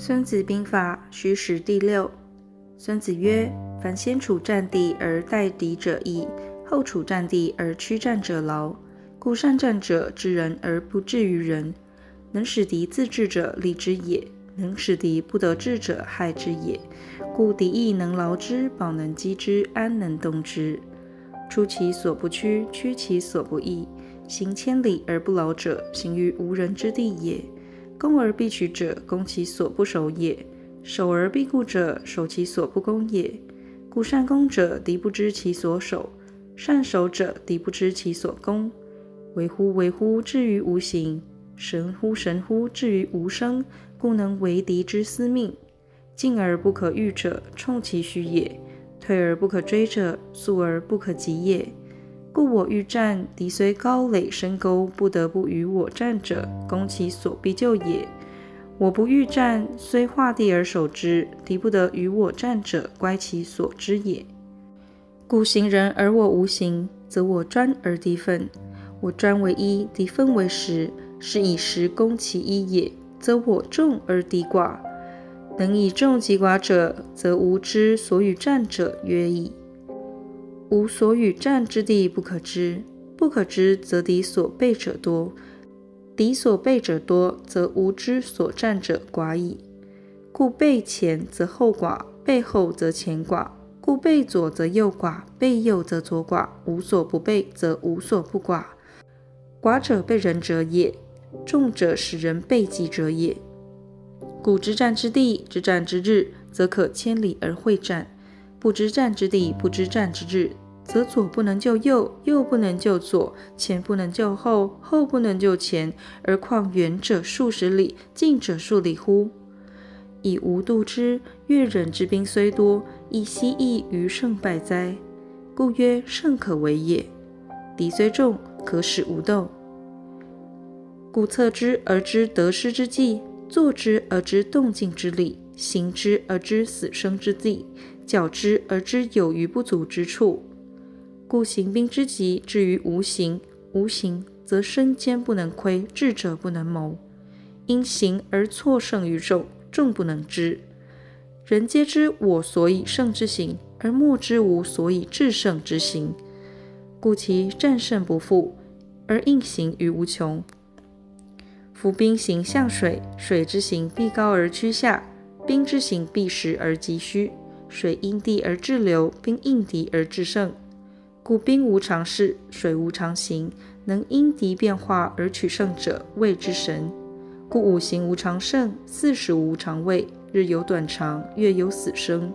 孙子兵法·虚实第六。孙子曰：“凡先处战地而待敌者易，后处战地而驱战者劳。故善战者知人而不治于人，能使敌自治者利之也；能使敌不得志者害之也。故敌易能劳之，宝能击之，安能动之？出其所不趋，趋其所不意。行千里而不劳者，行于无人之地也。攻而必取者，攻其所不守也。”守而必固者，守其所不攻也。故善攻者，敌不知其所守；善守者，敌不知其所攻。为乎为乎，至于无形；神乎神乎，至于无声。故能为敌之司命。进而不可御者，冲其虚也；退而不可追者，速而不可及也。故我欲战，敌虽高垒深沟，不得不与我战者，攻其所必救也。我不欲战，虽画地而守之，敌不得与我战者，乖其所之也。故行人而我无形，则我专而敌分。我专为一，敌分为十，是以十攻其一也，则我众而敌寡。能以众击寡者，则吾之所与战者约矣。吾所与战之地不可知，不可知则敌所备者多。敌所备者多，则吾之所战者寡矣。故备前则后寡，备后则前寡。故备左则右寡，备右则左寡。无所不备，则无所不寡。寡者被人者也，众者使人备己者也。故知战之地，知战之日，则可千里而会战；不知战之地，不知战之日，则左不能救右，右不能救左，前不能救后，后不能救前，而况远者数十里，近者数里乎？以吾度之，越人之兵虽多，亦希异于胜败哉？故曰：胜可为也。敌虽众，可使吾斗。故策之而知得失之计，坐之而知动静之理，行之而知死生之地，较之而知有余不足之处。故行兵之急，至于无形；无形则身坚不能窥，智者不能谋。因形而错胜于众，众不能知。人皆知我所以胜之形，而莫知吾所以制胜之形。故其战胜不复，而应形于无穷。夫兵行象水，水之行必高而趋下，兵之行必实而击虚。水因地而制流，兵应敌而制胜。故兵无常势，水无常形，能因敌变化而取胜者，谓之神。故五行无常胜，四时无常位，日有短长，月有死生。